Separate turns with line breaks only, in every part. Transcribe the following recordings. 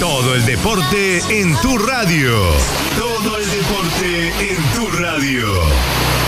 Todo el deporte en tu radio. Todo el deporte en tu radio.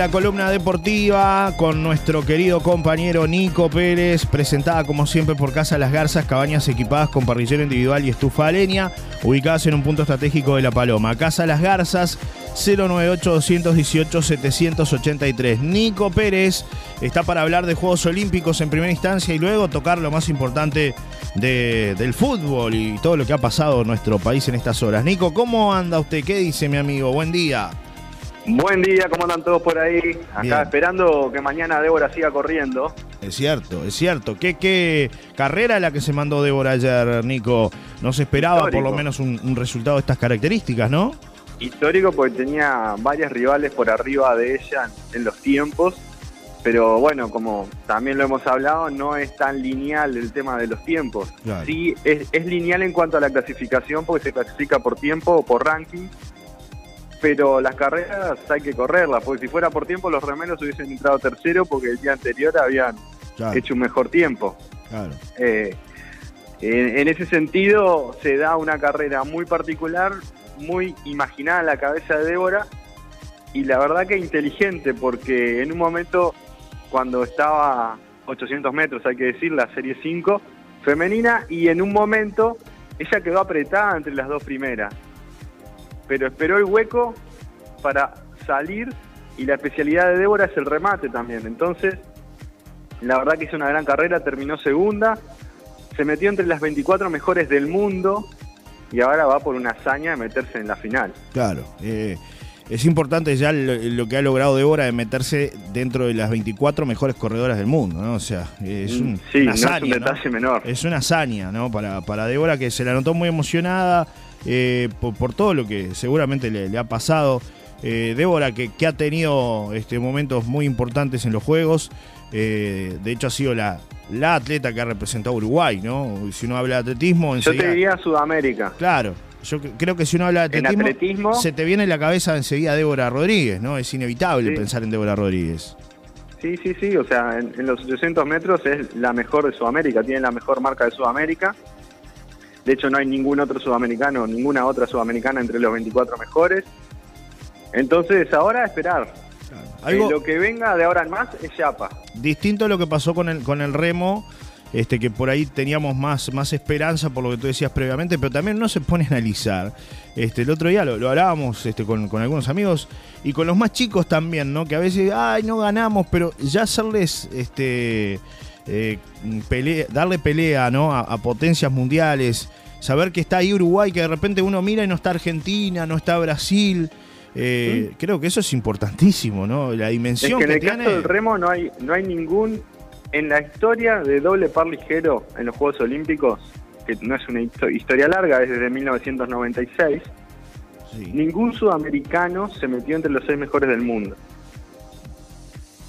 La columna deportiva con nuestro querido compañero Nico Pérez, presentada como siempre por Casa Las Garzas, cabañas equipadas con parrillero individual y estufa de leña, ubicadas en un punto estratégico de La Paloma. Casa Las Garzas, 098-218-783. Nico Pérez está para hablar de Juegos Olímpicos en primera instancia y luego tocar lo más importante de- del fútbol y todo lo que ha pasado en nuestro país en estas horas. Nico, ¿cómo anda usted? ¿Qué dice mi amigo? Buen día.
Buen día, ¿cómo andan todos por ahí? Acá
Bien.
esperando que mañana Débora siga corriendo.
Es cierto, es cierto. ¿Qué, qué carrera la que se mandó Débora ayer, Nico? No se esperaba por lo menos un, un resultado de estas características, ¿no?
Histórico porque tenía varias rivales por arriba de ella en, en los tiempos. Pero bueno, como también lo hemos hablado, no es tan lineal el tema de los tiempos.
Claro.
Sí, es, es lineal en cuanto a la clasificación porque se clasifica por tiempo o por ranking. Pero las carreras hay que correrlas, porque si fuera por tiempo los remeros hubiesen entrado tercero porque el día anterior habían
Claro,
hecho un mejor tiempo.
claro.
Eh, en, en ese sentido, se da una carrera muy particular, muy imaginada en la cabeza de Débora y la verdad que inteligente, porque en un momento, cuando estaba 800 metros, hay que decir, la serie 5 femenina, y en un momento ella quedó apretada entre las dos primeras, pero esperó el hueco para salir y la especialidad de Débora es el remate también. Entonces, la verdad que hizo una gran carrera, terminó segunda, se metió entre las 24 mejores del mundo y ahora va por una hazaña de meterse en la final.
Claro. eh, es importante ya lo, lo que ha logrado Débora de meterse dentro de las 24 mejores corredoras del mundo, ¿no? O sea, es un,
sí,
una
no es
hazaña,
un
¿no?
detalle menor.
Es una hazaña, ¿no? Para, para Débora que se la notó muy emocionada eh, por, por todo lo que seguramente le, le ha pasado. Eh, Débora que, que ha tenido este, momentos muy importantes en los Juegos. eh, de hecho ha sido la, la atleta que ha representado a Uruguay, ¿no? Si uno habla de atletismo,
Yo
enseguida...
te diría Sudamérica.
Claro, yo cre- creo que si uno habla de atletismo,
atletismo-
se te viene en la cabeza enseguida Débora Rodríguez, ¿no? Es inevitable
Sí.
pensar en Débora Rodríguez.
Sí, sí, sí, o sea, en, en los 800 metros es la mejor de Sudamérica, tiene la mejor marca de Sudamérica. De hecho, no hay ningún otro sudamericano, ninguna otra sudamericana entre los 24 mejores. Entonces, ahora a esperar.
Algo
Eh, lo que venga de ahora en más es Yapa.
distinto a lo que pasó con el, con el remo, este, que por ahí teníamos más, más esperanza por lo que tú decías previamente, pero también no se pone a analizar. Este, el otro día lo, lo hablábamos este, con, con algunos amigos y con los más chicos también, ¿no? Que a veces, ay, no ganamos, pero ya hacerles este eh, pelea- darle pelea ¿no? a, a potencias mundiales, saber que está ahí Uruguay, que de repente uno mira y no está Argentina, no está Brasil. eh, Creo que eso es importantísimo, ¿no? La
Es
dimensión
que en
que,
el
tiene.
caso del remo no hay, no hay ningún, en la historia de doble par ligero en los Juegos Olímpicos, que no es una histo- historia larga, es desde 1996,
Sí.
ningún sudamericano se metió entre los seis mejores del mundo.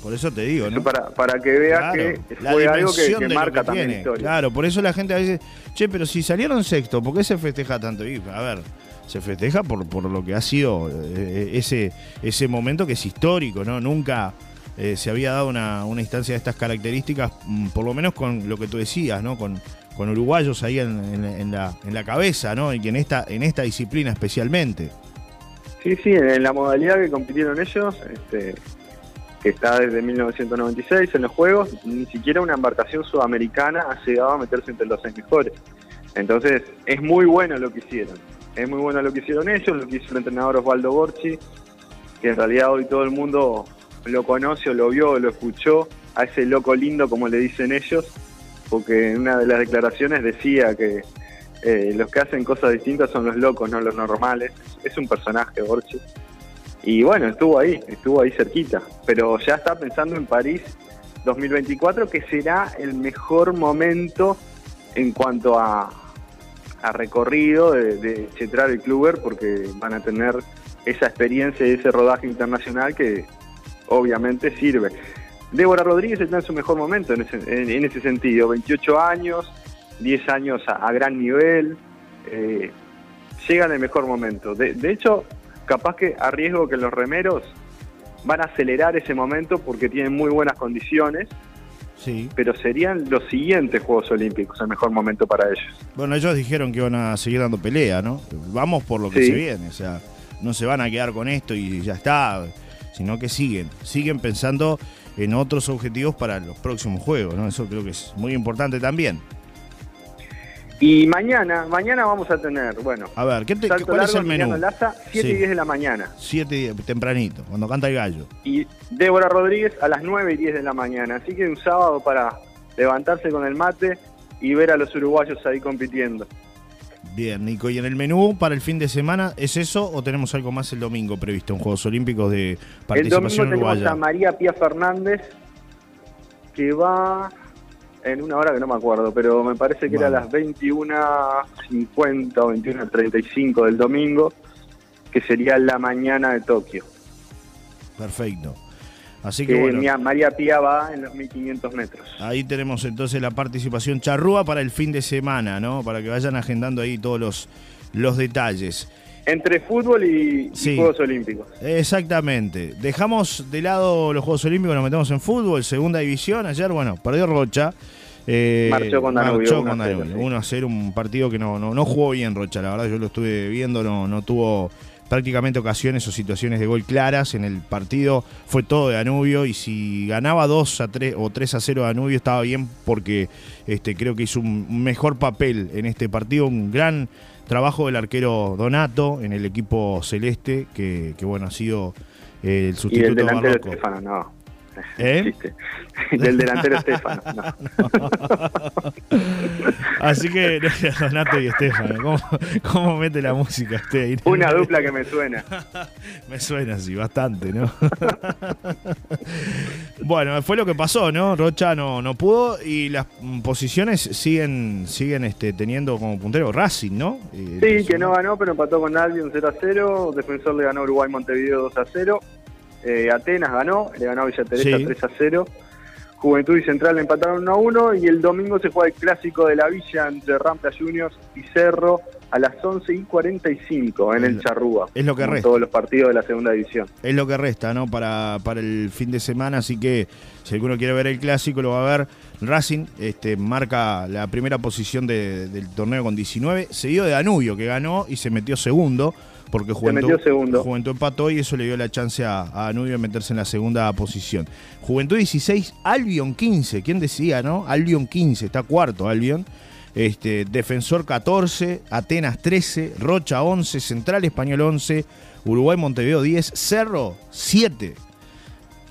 Por eso te digo, ¿no?
para, para que veas
Claro,
que
la
fue algo que, que marca
que
también la historia.
Claro, por eso la gente a veces, che, pero si salieron sexto, ¿por qué se festeja tanto? Y, a ver, se festeja por, por lo que ha sido eh, ese, ese momento que es histórico, ¿no? Nunca eh, se había dado una, una instancia de estas características, mm, por lo menos con lo que tú decías, ¿no? Con, con uruguayos ahí en, en- en la, en la cabeza, ¿no? Y que en esta, en esta disciplina especialmente.
Sí, sí, en la modalidad que compitieron ellos, este, que está desde 1996 en los Juegos, ni siquiera una embarcación sudamericana ha llegado a meterse entre los seis mejores. Entonces, es muy bueno lo que hicieron. Es muy bueno lo que hicieron ellos, lo que hizo el entrenador Osvaldo Borchi, que en realidad hoy todo el mundo lo conoce o lo vio o lo escuchó, a ese loco lindo como le dicen ellos, porque en una de las declaraciones decía que eh, los que hacen cosas distintas son los locos, no los normales. Es un personaje, Borchi. Y bueno, estuvo ahí, estuvo ahí cerquita. Pero ya está pensando en París 2024, que será el mejor momento en cuanto a, recorrido de, de Chetral y Kluber, porque van a tener esa experiencia y ese rodaje internacional que obviamente sirve. Débora Rodríguez está en su mejor momento en ese, en, ese sentido, 28 años, 10 años a, gran nivel, eh, llega en el mejor momento. De hecho, capaz que arriesgo que los remeros van a acelerar ese momento porque tienen muy buenas condiciones. Sí. Pero serían los siguientes Juegos Olímpicos el mejor momento para ellos.
Bueno, ellos dijeron que iban a seguir dando pelea, ¿no? Vamos por lo que se viene, o sea, no se van a quedar con esto y ya está, sino que siguen, siguen pensando en otros objetivos para los próximos Juegos, ¿no? Eso creo que es muy importante también.
Y mañana, mañana vamos a tener, bueno.
A ver, ¿qué te, ¿cuál es el menú?
7 y 10 de la mañana.
7 y 10, tempranito, cuando canta el gallo.
Y Débora Rodríguez a las 9 y 10 de la mañana. Así que un sábado para levantarse con el mate y ver a los uruguayos ahí compitiendo.
Bien, Nico, ¿y en el menú para el fin de semana es eso o tenemos algo más el domingo previsto en Juegos Olímpicos de participación
el domingo tenemos a María Pía Fernández que va en una hora que no me acuerdo, pero me parece que era las 21.50 o 21.35 del domingo, que sería la mañana de Tokio.
Perfecto. Así que, bueno,
María Pía va en los 1500 metros.
Ahí tenemos entonces la participación charrúa para el fin de semana, ¿no? Para que vayan agendando ahí todos los, los detalles.
Entre fútbol y, Juegos Olímpicos.
Exactamente. Dejamos de lado los Juegos Olímpicos, nos metemos en fútbol, segunda división. Ayer, bueno, perdió Rocha.
Eh, marchó con Danubio.
1 a 0, un partido que no, no, no, jugó bien Rocha, la verdad, yo lo estuve viendo, no, no tuvo prácticamente ocasiones o situaciones de gol claras en el partido. Fue todo de Danubio y si ganaba 2 a 3 o 3 a 0 Danubio estaba bien porque este, creo que hizo un mejor papel en este partido, un gran trabajo del arquero Donato en el equipo celeste, que, bueno, ha sido el sustituto
y el delantero Estefano, no. ¿Eh? Del delantero Estefano.
Así que Donato y Estefano, ¿cómo, mete la música usted ahí?
Una dupla que me suena.
me suena, sí, bastante, ¿no? bueno, fue lo que pasó, ¿no? Rocha no, no pudo y las posiciones siguen siguen este, teniendo como puntero Racing, ¿no?
sí, que no ganó, pero empató con Albion 0 a 0. Defensor le ganó Uruguay Montevideo 2 a 0. Eh, Atenas ganó, le ganó Villa Teresa 3 a 0. Juventud y Central empataron 1 a 1 y el domingo se juega el clásico de la Villa entre Rampla Juniors y Cerro a las 11 y 45 en el Charrúa.
Es lo que resta.
Todos los partidos de la segunda división.
Es lo que resta, ¿no? Para, para el fin de semana, así que si alguno quiere ver el clásico lo va a ver. Racing este, marca la primera posición del torneo con 19, seguido de Danubio, que ganó y se metió segundo porque Juventud, Juventud empató y eso le dio la chance a, a de meterse en la segunda posición. Juventud 16, Albion 15, ¿quién decía, no? Albion 15, está cuarto Albion. Este, Defensor 14, Atenas 13, Rocha 11, Central Español 11, Uruguay Montevideo 10, Cerro 7.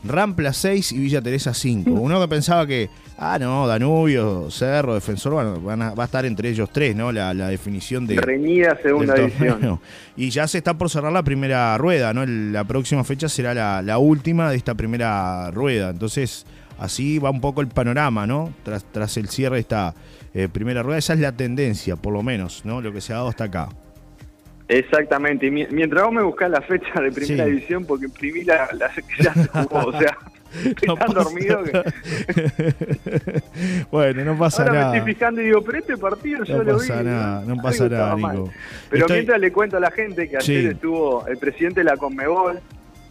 Rampla 6 y Villa Teresa 5. Uno que pensaba que, ah, no, Danubio, Cerro, Defensor, bueno, van a, va a estar entre ellos tres, ¿no? La, definición de.
Reñida segunda división.
Y ya se está por cerrar la primera rueda, ¿no? La próxima fecha será la, última de esta primera rueda. Entonces, así va un poco el panorama, ¿no? Tras, tras el cierre de esta eh, primera rueda. Esa es la tendencia, por lo menos, ¿no? Lo que se ha dado hasta acá.
Exactamente, y mientras vos me buscás la fecha de primera división, porque imprimí la, que ya se jugó, o sea, no tan dormido que...
bueno, no pasa
Ahora
nada.
me estoy fijando y digo, pero este partido yo lo vi.
Nada, no pasa nada, Nico.
Pero mientras le cuento a la gente que ayer estuvo el presidente de la Conmebol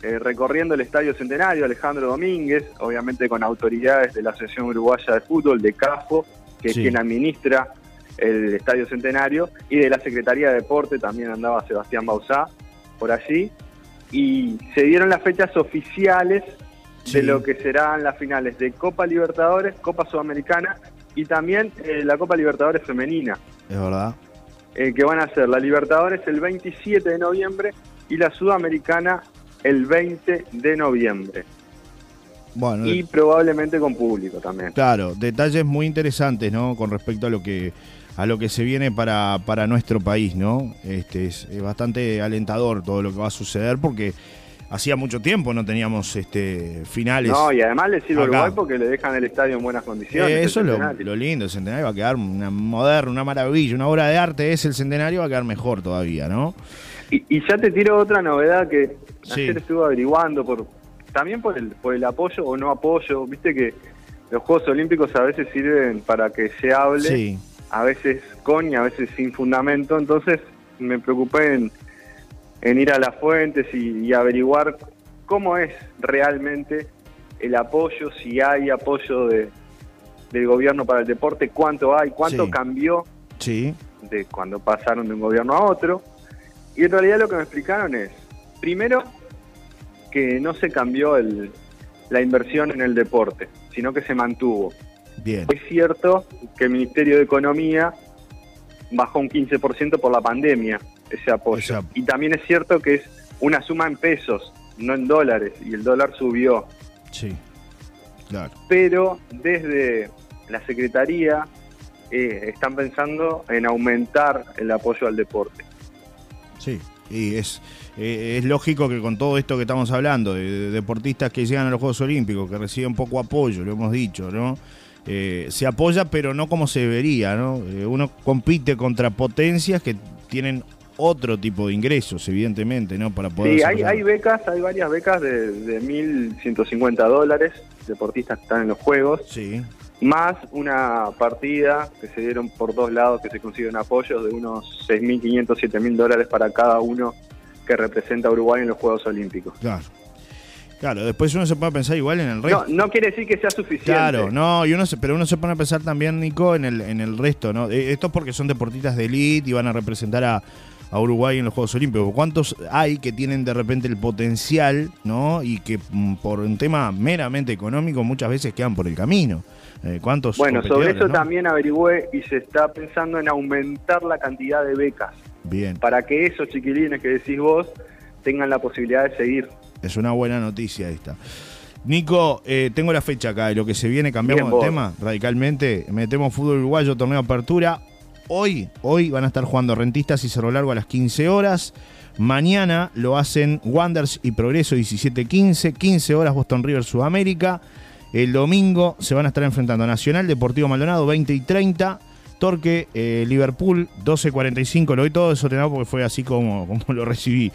eh, recorriendo el Estadio Centenario, Alejandro Domínguez, obviamente con autoridades de la Asociación Uruguaya de Fútbol, de CAFO, que es quien administra el Estadio Centenario, y de la Secretaría de Deporte también andaba Sebastián Bausá por allí, y se dieron las fechas oficiales de lo que serán las finales de Copa Libertadores, Copa Sudamericana y también eh, la Copa Libertadores Femenina.
Es verdad.
Eh, que van a ser la Libertadores el 27 de noviembre y la Sudamericana el 20 de noviembre. Bueno, y probablemente con público también.
Claro, detalles muy interesantes, ¿no? Con respecto a lo que a lo que se viene para, para nuestro país, ¿no? Este, es, bastante alentador todo lo que va a suceder porque hacía mucho tiempo no teníamos este, finales.
No, y además le sirve Uruguay porque le dejan el estadio en buenas condiciones.
Eh, eso es lo, lindo, el centenario va a quedar una moderna, una maravilla, una obra de arte es el centenario, va a quedar mejor todavía, ¿no?
Y, ya te tiro otra novedad que ayer estuve averiguando por, también por el, por el apoyo o no apoyo, viste que los Juegos Olímpicos a veces sirven para que se hable,
Sí,
a veces con y a veces sin fundamento, entonces me preocupé en, en ir a las fuentes y, y averiguar cómo es realmente el apoyo, si hay apoyo de, del gobierno para el deporte, cuánto hay, cuánto
Sí.
cambió
sí,
de cuando pasaron de un gobierno a otro. Y en realidad lo que me explicaron es, primero, que no se cambió el, la inversión en el deporte, sino que se mantuvo.
Bien.
Es cierto que el Ministerio de Economía bajó un 15% por la pandemia ese apoyo. Y también es cierto que es una suma en pesos, no en dólares, y el dólar subió.
Sí, claro.
Pero desde la Secretaría eh, están pensando en aumentar el apoyo al deporte.
Sí, y es, eh, es lógico que con todo esto que estamos hablando, de, de deportistas que llegan a los Juegos Olímpicos, que reciben poco apoyo, lo hemos dicho, ¿no? Eh, se apoya, pero no como se debería, ¿no? Eh, uno compite contra potencias que tienen otro tipo de ingresos, evidentemente, ¿no? Para poder
Sí, hay, hay becas, hay varias becas de, de 1.150 dólares, deportistas que están en los Juegos,
Sí,
más una partida que se dieron por dos lados que se consiguen apoyos de unos 6.500, 7.000 dólares para cada uno que representa a Uruguay en los Juegos Olímpicos.
claro. Claro, después uno se puede pensar igual en el
No,
resto.
no quiere decir que sea suficiente.
Claro, no, y uno se, pero uno se pone a pensar también, Nico, en el, en el resto, ¿no? Eh, Esto es porque son deportistas de élite y van a representar a, a Uruguay en los Juegos Olímpicos. ¿Cuántos hay que tienen de repente el potencial, ¿no? Y que mm, por un tema meramente económico muchas veces quedan por el camino. Eh, ¿Cuántos?
Bueno, sobre eso
no?
también averigüé y se está pensando en aumentar la cantidad de becas
Bien,
para que esos chiquilines que decís vos tengan la posibilidad de seguir.
Es una buena noticia esta. Nico, eh, tengo la fecha acá de lo que se viene, cambiamos de tema radicalmente, metemos fútbol uruguayo, torneo de apertura. Hoy, hoy van a estar jugando Rentistas y Cerro Largo a las 15 horas. Mañana lo hacen Wanders y Progreso 17-15, 15 horas Boston River Sudamérica. El domingo se van a estar enfrentando Nacional, Deportivo Maldonado 20 y 30. Torque, eh, Liverpool, 12.45. Lo doy todo desordenado porque fue así como, como lo recibí.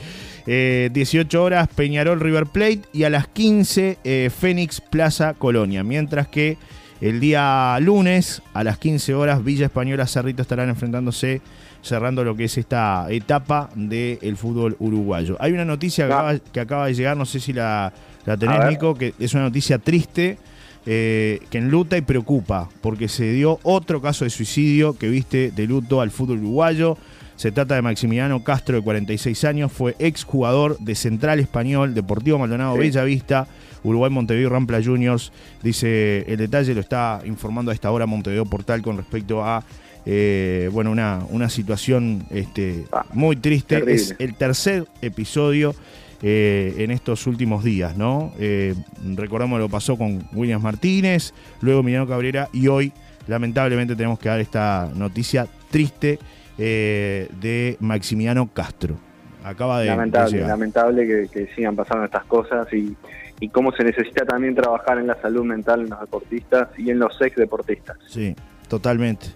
Eh, 18 horas, Peñarol, River Plate. Y a las 15, eh, Fénix, Plaza, Colonia. Mientras que el día lunes, a las 15 horas, Villa Española, Cerrito estarán enfrentándose, cerrando lo que es esta etapa del fútbol uruguayo. Hay una noticia que,
Ah.
acaba, que acaba de llegar, no sé si la, la tenés. Nico, que es una noticia triste eh, que enluta y preocupa, porque se dio otro caso de suicidio que viste de luto al fútbol uruguayo. Se trata de Maximiliano Castro, de 46 años, fue exjugador de Central Español, Deportivo Maldonado,
Sí.
Bellavista, Uruguay Montevideo Rampla Juniors. Dice el detalle, lo está informando a esta hora Montevideo Portal con respecto a eh, bueno, una, una situación este,
Ah,
muy triste.
terrible.
Es el tercer episodio eh, en estos últimos días, ¿no? Eh, recordamos lo que pasó con Williams Martínez, luego Emiliano Cabrera y hoy, lamentablemente, tenemos que dar esta noticia triste eh, de Maximiliano Castro. Acaba de,
lamentable, lamentable que, que sigan pasando estas cosas y, y cómo se necesita también trabajar en la salud mental en los deportistas y en los ex deportistas.
Sí, totalmente.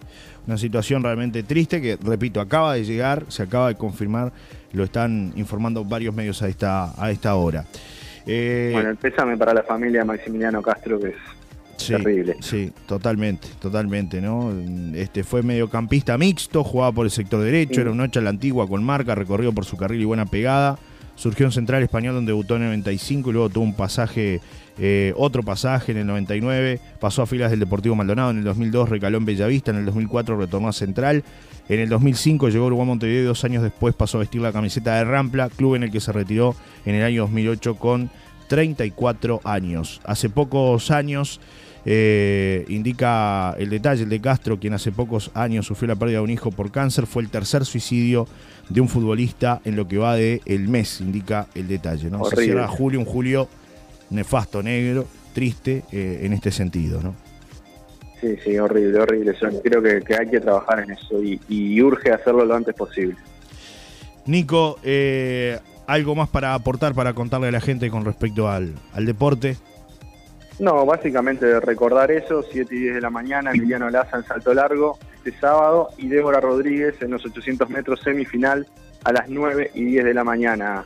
Una situación realmente triste que, repito, acaba de llegar, se acaba de confirmar, lo están informando varios medios a esta, a esta hora. Eh,
Bueno, el pésame para la familia Maximiliano Castro, que es
sí,
terrible.
Sí, totalmente, totalmente, ¿no? Este fue mediocampista mixto, jugaba por el sector derecho,
Sí.
era un 8 a la antigua con marca, recorrido por su carril y buena pegada. Surgió en Central Español donde debutó en el 95 y luego tuvo un pasaje, eh, otro pasaje en el 99. Pasó a filas del Deportivo Maldonado en el 2002, recaló en Bellavista, en el 2004 retornó a Central. En el 2005 llegó a Uruguay Montevideo y dos años después pasó a vestir la camiseta de Rampla, club en el que se retiró en el año 2008 con 34 años. Hace pocos años, eh, indica el detalle, el de Castro, quien hace pocos años sufrió la pérdida de un hijo por cáncer, fue el tercer suicidio de un futbolista en lo que va de el mes, indica el detalle. ¿no? Se cierra julio, un julio nefasto, negro, triste eh, en este sentido. ¿no?
Sí, sí, horrible, horrible. Yo creo que, que hay que trabajar en eso y, y urge hacerlo lo antes posible.
Nico, eh, ¿algo más para aportar, para contarle a la gente con respecto al, al deporte?
No, básicamente recordar eso, 7 y 10 de la mañana, Emiliano Laza en salto largo este sábado y Débora Rodríguez en los 800 metros semifinal a las 9 y 10 de la mañana.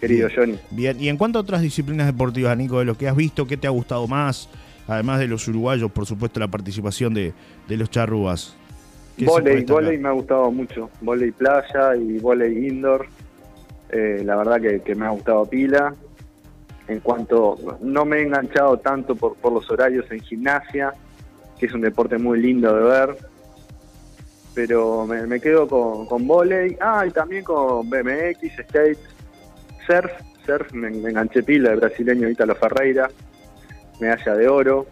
querido Johnny.
Bien, y en cuanto a otras disciplinas deportivas, Nico, de lo que has visto, ¿qué te ha gustado más? Además de los uruguayos, por supuesto, la participación de, de los charrúas.
Voley, voley me ha gustado mucho. Voley playa y voley indoor. Eh, la verdad que, me ha gustado pila. En cuanto, no me he enganchado tanto por, por los horarios en gimnasia, que es un deporte muy lindo de ver. Pero me, quedo con, con volei. Ah, y también con BMX, skate, surf. Surf, me, enganché pila, de brasileño Ítalo Ferreira, medalla de oro.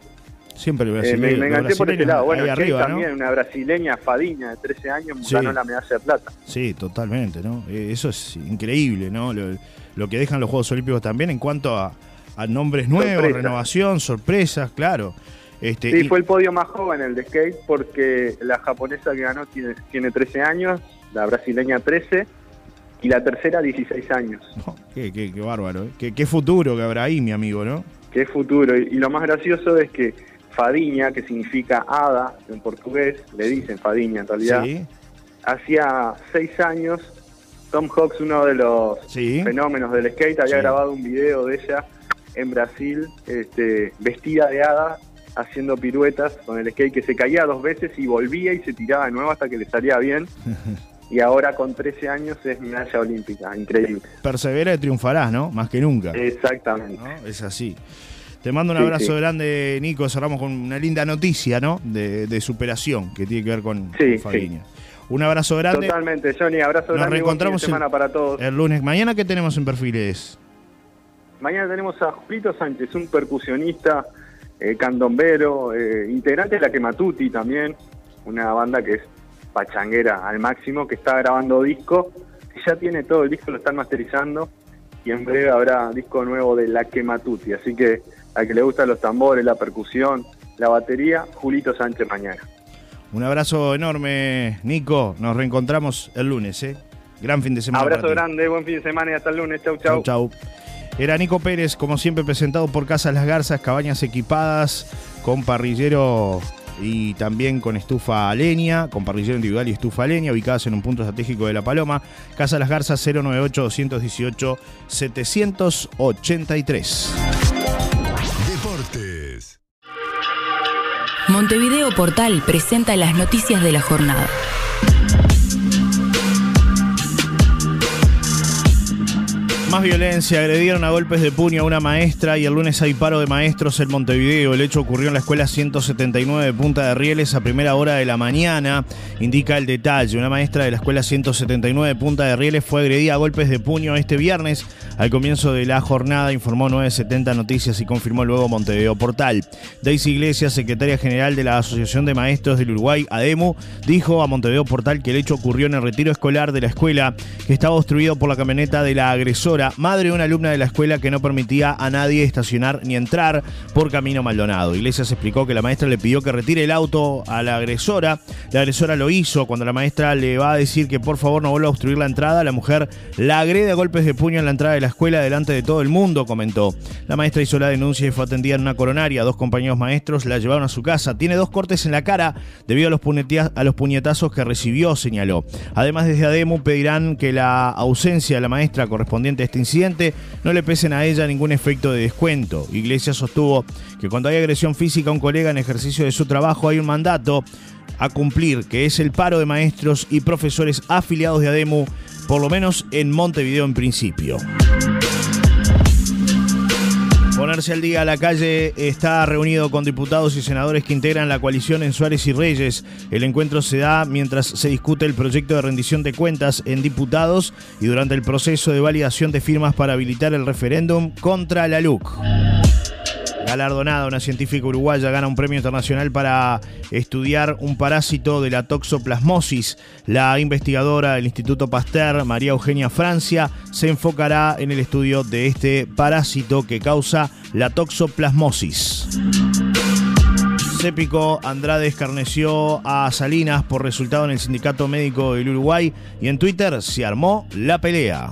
Siempre
eh, me, enganché por este lado. Bueno, también, una brasileña, Fadiña, de 13 años, ganó la medalla de plata.
Sí, totalmente, ¿no? Eh, eso es increíble, ¿no? Lo, que dejan los Juegos Olímpicos también en cuanto a, nombres nuevos, renovación, sorpresas, claro.
Este, sí, fue el podio más joven el de skate porque la japonesa que ganó tiene, tiene 13 años, la brasileña 13 y la tercera 16 años.
qué, qué, qué, bárbaro, ¿eh? qué, futuro que habrá ahí, mi amigo, ¿no?
Qué futuro. y lo más gracioso es que Fadiña, que significa hada en portugués, le dicen Fadiña en realidad. Hacía seis años, Tom Hawks, uno de los fenómenos del skate, había grabado un video de ella en Brasil, este, vestida de hada, haciendo piruetas con el skate que se caía dos veces y volvía y se tiraba de nuevo hasta que le salía bien. y ahora con 13 años es medalla olímpica, increíble.
Persevera y triunfarás, ¿no? Más que nunca.
Exactamente.
Es así. Te mando un abrazo grande, Nico. Cerramos con una linda noticia, ¿no? De, superación que tiene que ver con,
sí,
Un abrazo grande.
Totalmente, Johnny. Abrazo
Nos
grande.
Nos reencontramos
semana para todos.
El lunes. ¿Mañana qué tenemos en perfiles?
Mañana tenemos a Julito Sánchez, un percusionista, eh, candombero, eh, integrante de la Quematuti también, una banda que es pachanguera al máximo, que está grabando disco, que ya tiene todo el disco, lo están masterizando, y en breve habrá disco nuevo de la Quematuti. Así que al que le gustan los tambores, la percusión, la batería, Julito Sánchez mañana.
Un abrazo enorme, Nico. Nos reencontramos el lunes, ¿eh? Gran fin de semana.
Abrazo grande, buen fin de semana y hasta el lunes. Chau, chau.
Chau, Era Nico Pérez, como siempre, presentado por Casas Las Garzas, cabañas equipadas con parrillero y también con estufa a leña, con parrillero individual y estufa a leña, ubicadas en un punto estratégico de La Paloma. Casa Las Garzas 098-218-783.
Montevideo Portal presenta las noticias de la jornada.
Más violencia, agredieron a golpes de puño a una maestra y el lunes hay paro de maestros en Montevideo. El hecho ocurrió en la escuela 179 de Punta de Rieles a primera hora de la mañana, indica el detalle. Una maestra de la escuela 179 de Punta de Rieles fue agredida a golpes de puño este viernes al comienzo de la jornada, informó 970 Noticias y confirmó luego Montevideo Portal. Daisy Iglesias, secretaria general de la Asociación de Maestros del Uruguay, ADEMU, dijo a Montevideo Portal que el hecho ocurrió en el retiro escolar de la escuela, que estaba obstruido por la camioneta de la agresora madre de una alumna de la escuela que no permitía a nadie estacionar ni entrar por Camino Maldonado. Iglesias explicó que la maestra le pidió que retire el auto a la agresora. La agresora lo hizo. Cuando la maestra le va a decir que por favor no vuelva a obstruir la entrada, la mujer la agrede a golpes de puño en la entrada de la escuela delante de todo el mundo, comentó. La maestra hizo la denuncia y fue atendida en una coronaria. Dos compañeros maestros la llevaron a su casa. Tiene dos cortes en la cara debido a los, puñetazos que recibió, señaló. Además, desde ADEMU pedirán que la ausencia de la maestra correspondiente este incidente no le pesen a ella ningún efecto de descuento. Iglesias sostuvo que cuando hay agresión física a un colega en ejercicio de su trabajo hay un mandato a cumplir, que es el paro de maestros y profesores afiliados de ADEMU, por lo menos en Montevideo en principio. Ponerse al día a la calle está reunido con diputados y senadores que integran la coalición en Suárez y Reyes. El encuentro se da mientras se discute el proyecto de rendición de cuentas en diputados y durante el proceso de validación de firmas para habilitar el referéndum contra la LUC. Galardonada, una científica uruguaya gana un premio internacional para estudiar un parásito de la toxoplasmosis. La investigadora del Instituto Pasteur, María Eugenia Francia, se enfocará en el estudio de este parásito que causa la toxoplasmosis. Cépico Andrade escarneció a Salinas por resultado en el Sindicato Médico del Uruguay y en Twitter se armó la pelea.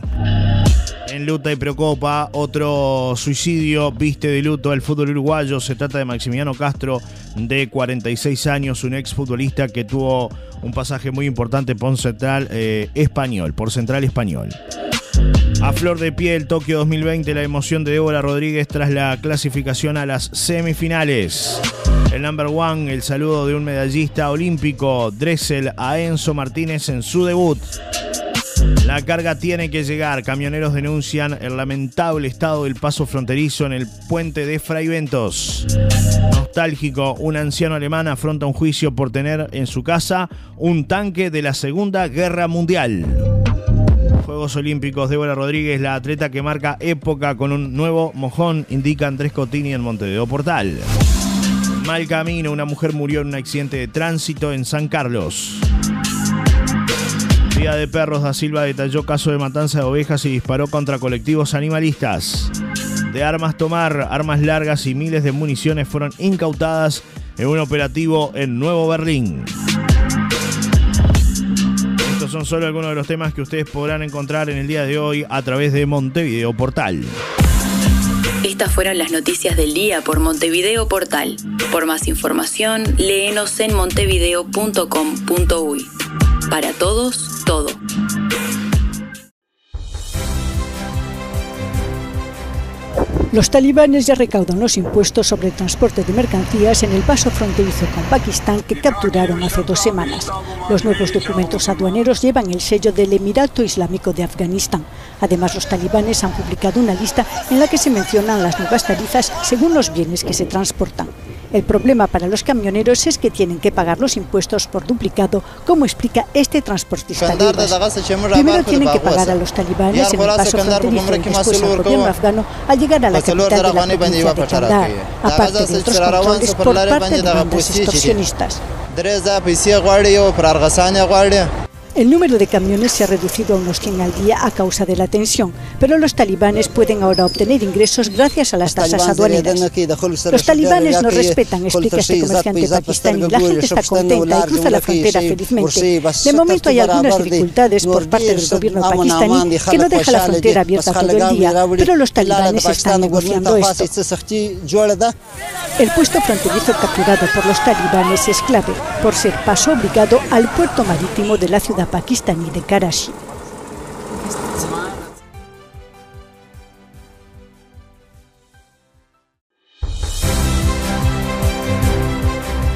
En luta y preocupa, otro suicidio viste de luto al fútbol uruguayo. Se trata de Maximiliano Castro, de 46 años, un exfutbolista que tuvo un pasaje muy importante por Central eh, Español, por Central Español. A flor de piel, Tokio 2020, la emoción de Débora Rodríguez tras la clasificación a las semifinales. El number one, el saludo de un medallista olímpico, Dressel a Enzo Martínez en su debut. La carga tiene que llegar. Camioneros denuncian el lamentable estado del paso fronterizo en el puente de Fraiventos. Nostálgico, un anciano alemán afronta un juicio por tener en su casa un tanque de la Segunda Guerra Mundial. Juegos Olímpicos, Débora Rodríguez, la atleta que marca época con un nuevo mojón, indica Andrés Cotini en Montevideo Portal. Mal camino, una mujer murió en un accidente de tránsito en San Carlos. Día de Perros da Silva detalló caso de matanza de ovejas y disparó contra colectivos animalistas. De armas tomar, armas largas y miles de municiones fueron incautadas en un operativo en Nuevo Berlín. Estos son solo algunos de los temas que ustedes podrán encontrar en el día de hoy a través de Montevideo Portal.
Estas fueron las noticias del día por Montevideo Portal. Por más información, léenos en montevideo.com.uy. Para todos, todo.
Los talibanes ya recaudan los impuestos sobre el transporte de mercancías en el paso fronterizo con Pakistán que capturaron hace dos semanas. Los nuevos documentos aduaneros llevan el sello del Emirato Islámico de Afganistán. Además, los talibanes han publicado una lista en la que se mencionan las nuevas tarifas según los bienes que se transportan. El problema para los camioneros es que tienen que pagar los impuestos por duplicado, como explica este transportista Primero tienen que pagar a los talibanes en el paso fronterizo y después al gobierno afgano al llegar a la capital de la provincia de Kandahar, aparte de otros controles por parte de bandas extorsionistas. El número de camiones se ha reducido a unos 100 al día a causa de la tensión, pero los talibanes pueden ahora obtener ingresos gracias a las tasas aduaneras. Los talibanes no respetan, explica este comerciante pakistaní. La gente está contenta y cruza la frontera felizmente. De momento hay algunas dificultades por parte del gobierno pakistaní que no deja la frontera abierta todo el día, pero los talibanes están negociando esto. El puesto fronterizo capturado por los talibanes es clave por ser paso obligado al puerto marítimo de la ciudad pakistaní de Karachi.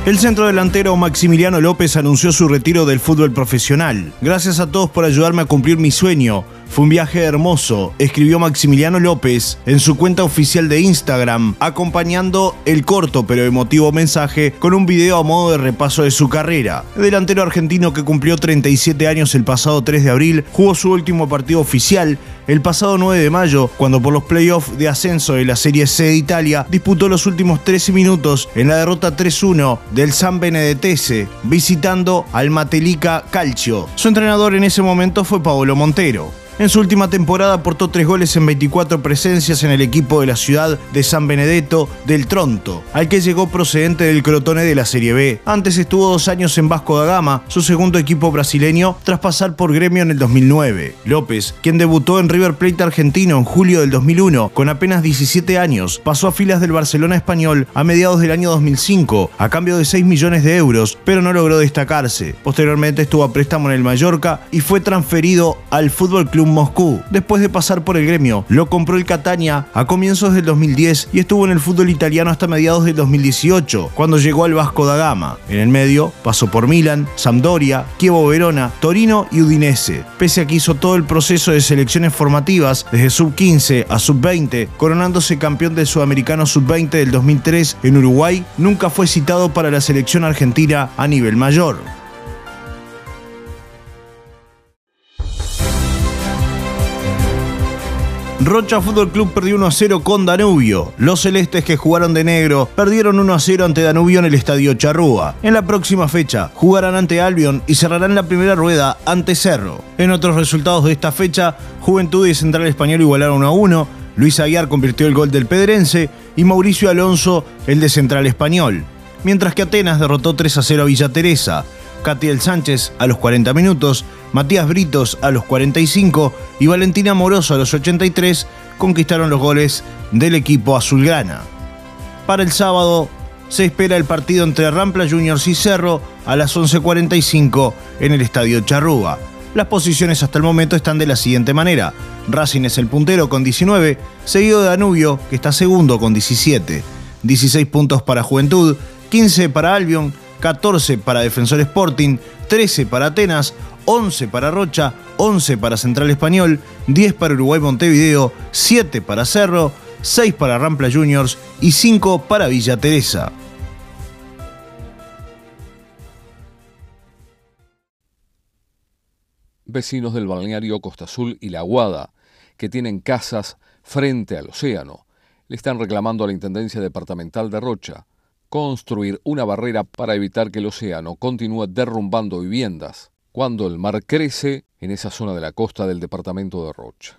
El centro delantero Maximiliano López anunció su retiro del fútbol profesional. Gracias a todos por ayudarme a cumplir mi sueño. Fue un viaje hermoso, escribió Maximiliano López en su cuenta oficial de Instagram, acompañando el corto pero emotivo mensaje con un video a modo de repaso de su carrera. El delantero argentino que cumplió 37 años el pasado 3 de abril jugó su último partido oficial el pasado 9 de mayo, cuando por los playoffs de ascenso de la Serie C de Italia disputó los últimos 13 minutos en la derrota 3-1 del San Benedetese, visitando al Matelica Calcio. Su entrenador en ese momento fue Paolo Montero. En su última temporada aportó tres goles en 24 presencias en el equipo de la ciudad de San Benedetto del Tronto, al que llegó procedente del Crotone de la Serie B. Antes estuvo dos años en Vasco da Gama, su segundo equipo brasileño, tras pasar por Gremio en el 2009. López, quien debutó en River Plate argentino en julio del 2001, con apenas 17 años, pasó a filas del Barcelona español a mediados del año 2005, a cambio de 6 millones de euros, pero no logró destacarse. Posteriormente estuvo a préstamo en el Mallorca y fue transferido al Fútbol Club Moscú. Después de pasar por el gremio, lo compró el Catania a comienzos del 2010 y estuvo en el fútbol italiano hasta mediados del 2018, cuando llegó al Vasco da Gama. En el medio pasó por Milan, Sampdoria, Chievo Verona, Torino y Udinese. Pese a que hizo todo el proceso de selecciones formativas desde sub-15 a sub-20, coronándose campeón del sudamericano sub-20 del 2003 en Uruguay, nunca fue citado para la selección argentina a nivel mayor. Rocha Fútbol Club perdió 1 a 0 con Danubio. Los celestes que jugaron de negro perdieron 1 a 0 ante Danubio en el estadio Charrúa. En la próxima fecha jugarán ante Albion y cerrarán la primera rueda ante Cerro. En otros resultados de esta fecha, Juventud y Central Español igualaron 1 a 1. Luis Aguiar convirtió el gol del Pedrense y Mauricio Alonso el de Central Español. Mientras que Atenas derrotó 3 a 0 a Villa Teresa. Catiel Sánchez a los 40 minutos, Matías Britos a los 45 y Valentina Moroso a los 83 conquistaron los goles del equipo azulgrana. Para el sábado se espera el partido entre Rampla Juniors y Cerro a las 11.45 en el Estadio Charrúa. Las posiciones hasta el momento están de la siguiente manera. Racing es el puntero con 19, seguido de Danubio, que está segundo con 17. 16 puntos para Juventud, 15 para Albion, 14 para Defensor Sporting, 13 para Atenas, 11 para Rocha, 11 para Central Español, 10 para Uruguay Montevideo, 7 para Cerro, 6 para Rampla Juniors y 5 para Villa Teresa.
Vecinos del balneario Costa Azul y La Aguada, que tienen casas frente al océano, le están reclamando a la Intendencia Departamental de Rocha construir una barrera para evitar que el océano continúe derrumbando viviendas cuando el mar crece en esa zona de la costa del departamento de Rocha.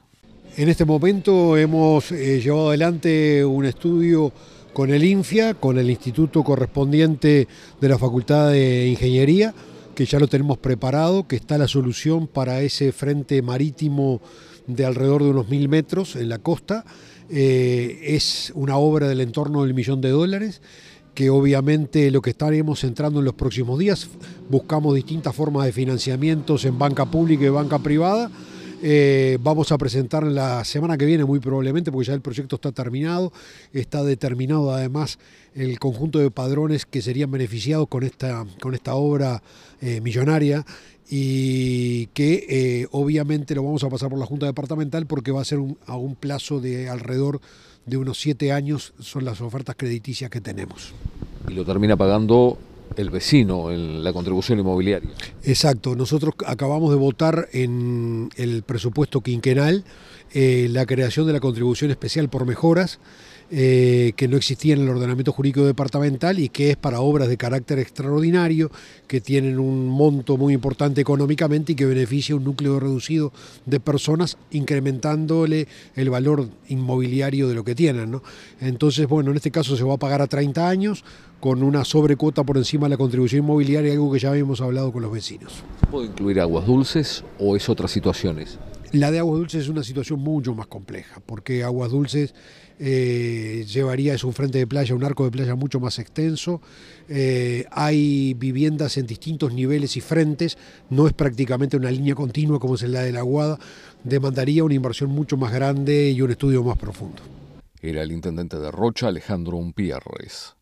En este momento hemos eh, llevado adelante un estudio con el INFIA, con el instituto correspondiente de la Facultad de Ingeniería, que ya lo tenemos preparado, que está la solución para ese frente marítimo de alrededor de unos mil metros en la costa. Eh, es una obra del entorno del millón de dólares que obviamente lo que estaremos entrando en los próximos días, buscamos distintas formas de financiamientos en banca pública y banca privada. Eh, vamos a presentar la semana que viene muy probablemente, porque ya el proyecto está terminado, está determinado además el conjunto de padrones que serían beneficiados con esta, con esta obra eh, millonaria y que eh, obviamente lo vamos a pasar por la Junta Departamental porque va a ser a un plazo de alrededor de unos siete años son las ofertas crediticias que tenemos.
Y lo termina pagando el vecino en la contribución inmobiliaria.
Exacto, nosotros acabamos de votar en el presupuesto quinquenal eh, la creación de la contribución especial por mejoras eh, que no existía en el ordenamiento jurídico departamental y que es para obras de carácter extraordinario, que tienen un monto muy importante económicamente y que beneficia un núcleo reducido de personas, incrementándole el valor inmobiliario de lo que tienen. Entonces, bueno, en este caso se va a pagar a 30 años con una sobrecuota por encima de la contribución inmobiliaria, algo que ya habíamos hablado con los vecinos.
¿Puede incluir aguas dulces o es otras situaciones?
La de aguas dulces es una situación mucho más compleja, porque aguas dulces eh, llevaría, es un frente de playa, un arco de playa mucho más extenso. Eh, hay viviendas en distintos niveles y frentes, no es prácticamente una línea continua como es la de la Aguada, demandaría una inversión mucho más grande y un estudio más profundo.
Era el intendente de Rocha, Alejandro Umpierres.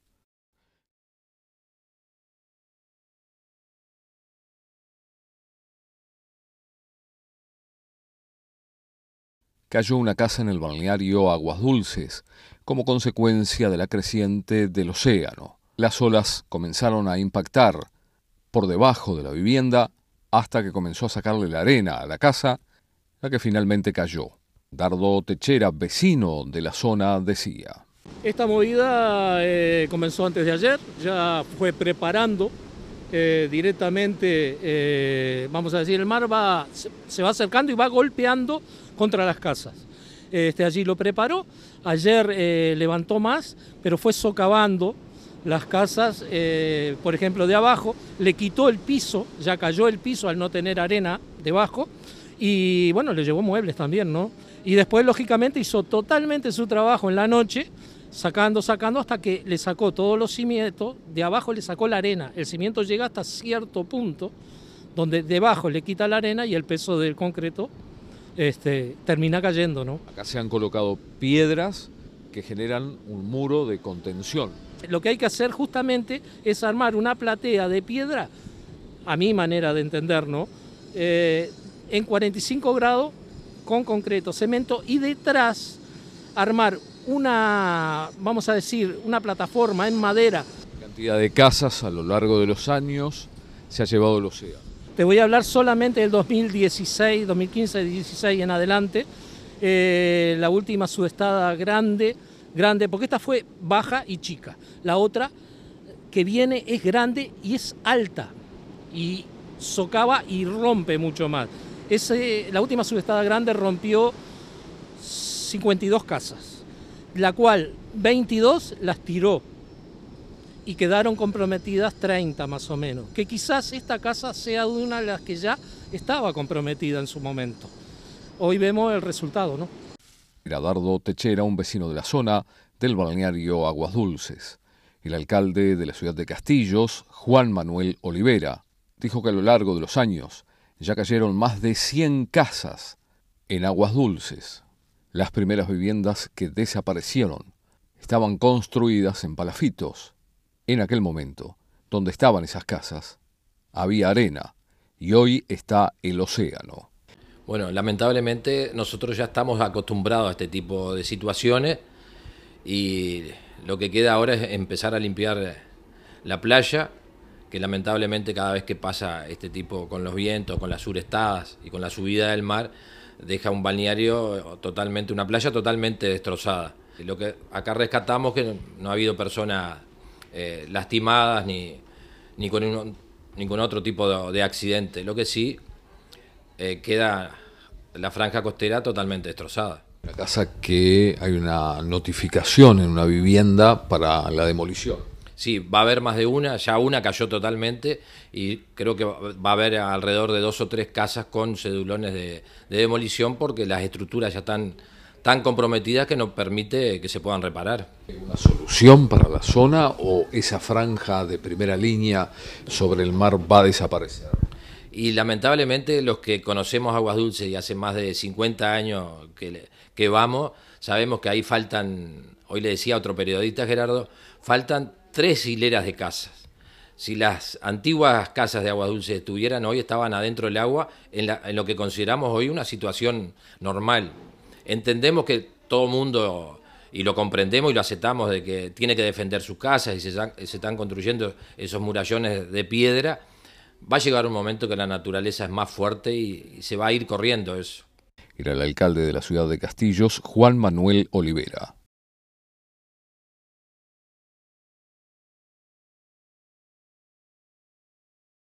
Cayó una casa en el balneario Aguas Dulces, como consecuencia de la creciente del océano. Las olas comenzaron a impactar por debajo de la vivienda hasta que comenzó a sacarle la arena a la casa, la que finalmente cayó. Dardo Techera, vecino de la zona, decía.
Esta movida eh, comenzó antes de ayer, ya fue preparando eh, directamente, eh, vamos a decir, el mar se va acercando y va golpeando contra las casas. Este, allí lo preparó, ayer eh, levantó más, pero fue socavando las casas, eh, por ejemplo, de abajo, le quitó el piso, ya cayó el piso al no tener arena debajo, y bueno, le llevó muebles también, ¿no? Y después, lógicamente, hizo totalmente su trabajo en la noche, sacando, sacando, hasta que le sacó todos los cimientos, de abajo le sacó la arena, el cimiento llega hasta cierto punto, donde debajo le quita la arena y el peso del concreto este, termina cayendo. ¿no?
Acá se han colocado piedras que generan un muro de contención.
Lo que hay que hacer justamente es armar una platea de piedra, a mi manera de entender, ¿no? Eh, en 45 grados con concreto, cemento y detrás armar una, vamos a decir, una plataforma en madera.
La cantidad de casas a lo largo de los años se ha llevado el océano.
Te voy a hablar solamente del 2016, 2015, 2016 en adelante. Eh, la última subestada grande, grande, porque esta fue baja y chica. La otra que viene es grande y es alta. Y socava y rompe mucho más. Ese, la última subestada grande rompió 52 casas, la cual 22 las tiró y quedaron comprometidas 30 más o menos. Que quizás esta casa sea una de las que ya estaba comprometida en su momento. Hoy vemos el resultado, ¿no?
Dardo Techera, un vecino de la zona del balneario Aguas Dulces. El alcalde de la ciudad de Castillos, Juan Manuel Olivera, dijo que a lo largo de los años ya cayeron más de 100 casas en aguas dulces. Las primeras viviendas que desaparecieron estaban construidas en palafitos. En aquel momento, donde estaban esas casas, había arena y hoy está el océano.
Bueno, lamentablemente nosotros ya estamos acostumbrados a este tipo de situaciones y lo que queda ahora es empezar a limpiar la playa, que lamentablemente cada vez que pasa este tipo con los vientos, con las surestadas y con la subida del mar, deja un balneario totalmente, una playa totalmente destrozada. Lo que acá rescatamos que no ha habido personas eh, lastimadas ni, ni con ningún otro tipo de, accidente. Lo que sí eh, queda la franja costera totalmente destrozada.
La casa que hay una notificación en una vivienda para la demolición.
Sí, va a haber más de una, ya una cayó totalmente y creo que va a haber alrededor de dos o tres casas con cedulones de, demolición porque las estructuras ya están tan comprometidas que no permite que se puedan reparar.
¿Una solución para la zona o esa franja de primera línea sobre el mar va a desaparecer?
Y lamentablemente los que conocemos Aguas Dulces y hace más de 50 años que, que vamos, sabemos que ahí faltan, hoy le decía otro periodista Gerardo, faltan tres hileras de casas. Si las antiguas casas de agua dulce estuvieran hoy, estaban adentro del agua, en, lo que consideramos hoy una situación normal. Entendemos que todo mundo, y lo comprendemos y lo aceptamos, de que tiene que defender sus casas y se, están construyendo esos murallones de piedra, va a llegar un momento que la naturaleza es más fuerte y, y se va a ir corriendo eso.
Era el alcalde de la ciudad de Castillos, Juan Manuel Olivera.